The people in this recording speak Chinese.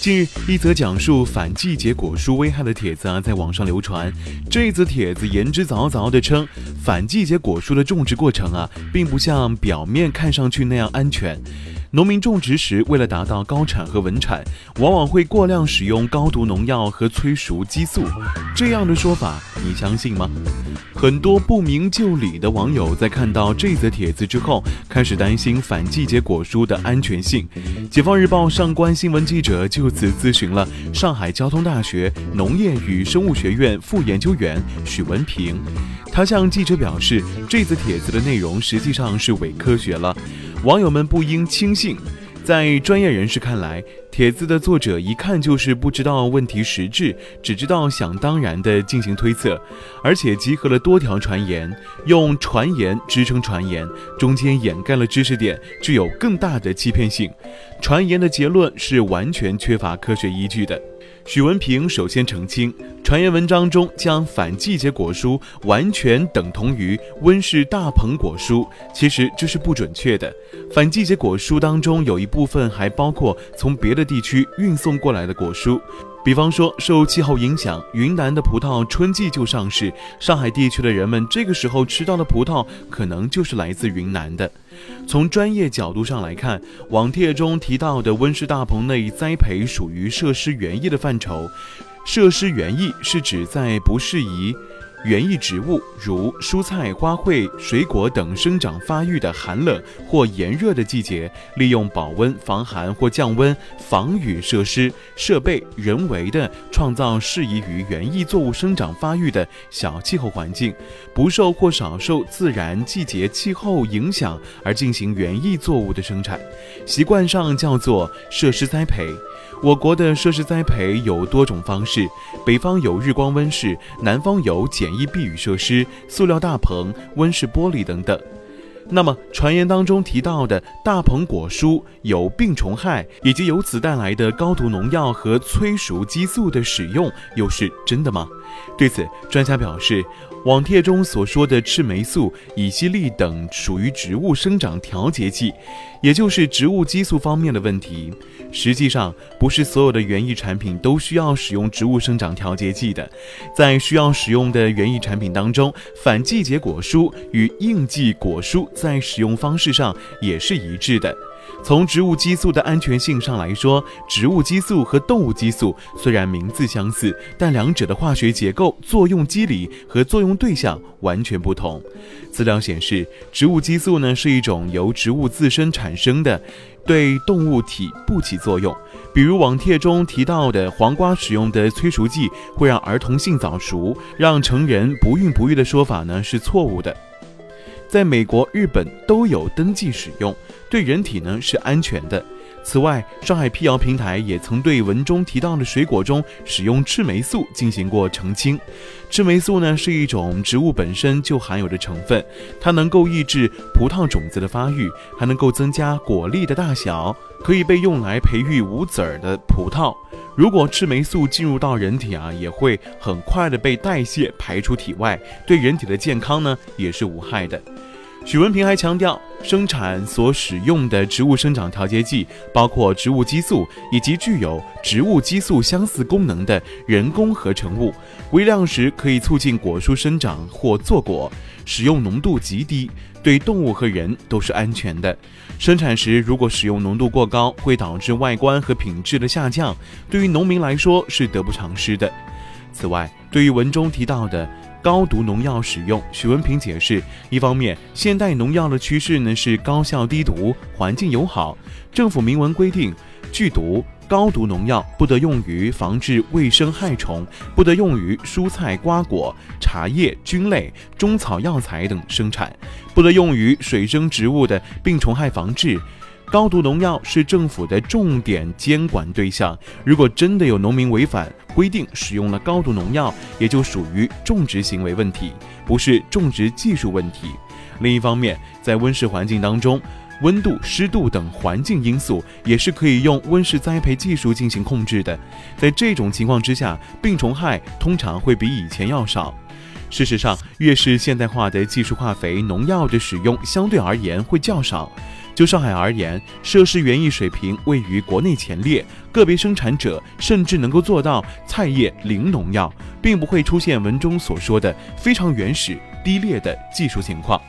近日，一则讲述反季节果蔬危害的帖子啊，在网上流传。这则帖子言之凿凿地称，反季节果蔬的种植过程啊，并不像表面看上去那样安全。农民种植时，为了达到高产和稳产，往往会过量使用高毒农药和催熟激素。这样的说法，你相信吗？很多不明就里的网友在看到这则帖子之后，开始担心反季节果蔬的安全性。解放日报上官新闻记者就此咨询了上海交通大学农业与生物学院副研究员许文平。他向记者表示，这则帖子的内容实际上是伪科学了。网友们不应轻信，在专业人士看来，帖子的作者一看就是不知道问题实质，只知道想当然地进行推测，而且集合了多条传言，用传言支撑传言，中间掩盖了知识点，具有更大的欺骗性。传言的结论是完全缺乏科学依据的。许文平首先澄清，传言文章中将反季节果蔬完全等同于温室大棚果蔬，其实这是不准确的。反季节果蔬当中有一部分还包括从别的地区运送过来的果蔬。比方说，受气候影响，云南的葡萄春季就上市，上海地区的人们这个时候吃到的葡萄可能就是来自云南的。从专业角度上来看，网帖中提到的温室大棚内栽培属于设施园艺的范畴，设施园艺是指在不适宜。园艺植物如蔬菜、花卉、水果等生长发育的寒冷或炎热的季节，利用保温、防寒或降温、防雨设施设备，人为的创造适宜于园艺作物生长发育的小气候环境，不受或少受自然季节气候影响而进行园艺作物的生产，习惯上叫做设施栽培。我国的设施栽培有多种方式，北方有日光温室，南方有简易避雨设施、塑料大棚、温室玻璃等等。那么，传言当中提到的大棚果蔬有病虫害，以及由此带来的高毒农药和催熟激素的使用，又是真的吗？对此，专家表示。网帖中所说的赤霉素、乙烯利等属于植物生长调节剂，也就是植物激素方面的问题。实际上，不是所有的园艺产品都需要使用植物生长调节剂的。在需要使用的园艺产品当中，反季节果蔬与应季果蔬在使用方式上也是一致的。从植物激素的安全性上来说，植物激素和动物激素虽然名字相似，但两者的化学结构、作用机理和作用对象完全不同。资料显示，植物激素呢是一种由植物自身产生的，对动物体不起作用。比如网帖中提到的黄瓜使用的催熟剂会让儿童性早熟，让成人不孕不育的说法呢是错误的。在美国、日本都有登记使用，对人体呢是安全的。此外，上海辟谣平台也曾对文中提到的水果中使用赤霉素进行过澄清。赤霉素呢是一种植物本身就含有的成分，它能够抑制葡萄种子的发育，还能够增加果粒的大小，可以被用来培育无籽儿的葡萄。如果赤霉素进入到人体啊，也会很快的被代谢排出体外，对人体的健康呢也是无害的。许文平还强调，生产所使用的植物生长调节剂包括植物激素以及具有植物激素相似功能的人工合成物，微量时可以促进果蔬生长或坐果，使用浓度极低，对动物和人都是安全的。生产时如果使用浓度过高，会导致外观和品质的下降，对于农民来说是得不偿失的。此外，对于文中提到的。高毒农药使用，许文平解释：一方面，现代农药的趋势呢是高效低毒、环境友好。政府明文规定，剧毒、高毒农药不得用于防治卫生害虫，不得用于蔬菜、瓜果、茶叶、菌类、中草药材等生产，不得用于水生植物的病虫害防治。高毒农药是政府的重点监管对象，如果真的有农民违反规定使用了高毒农药，也就属于种植行为问题，不是种植技术问题。另一方面，在温室环境当中，温度、湿度等环境因素也是可以用温室栽培技术进行控制的。在这种情况之下，病虫害通常会比以前要少。事实上，越是现代化的技术化肥、农药的使用相对而言会较少。就上海而言，设施园艺水平位于国内前列，个别生产者甚至能够做到菜叶零农药，并不会出现文中所说的非常原始、低劣的技术情况。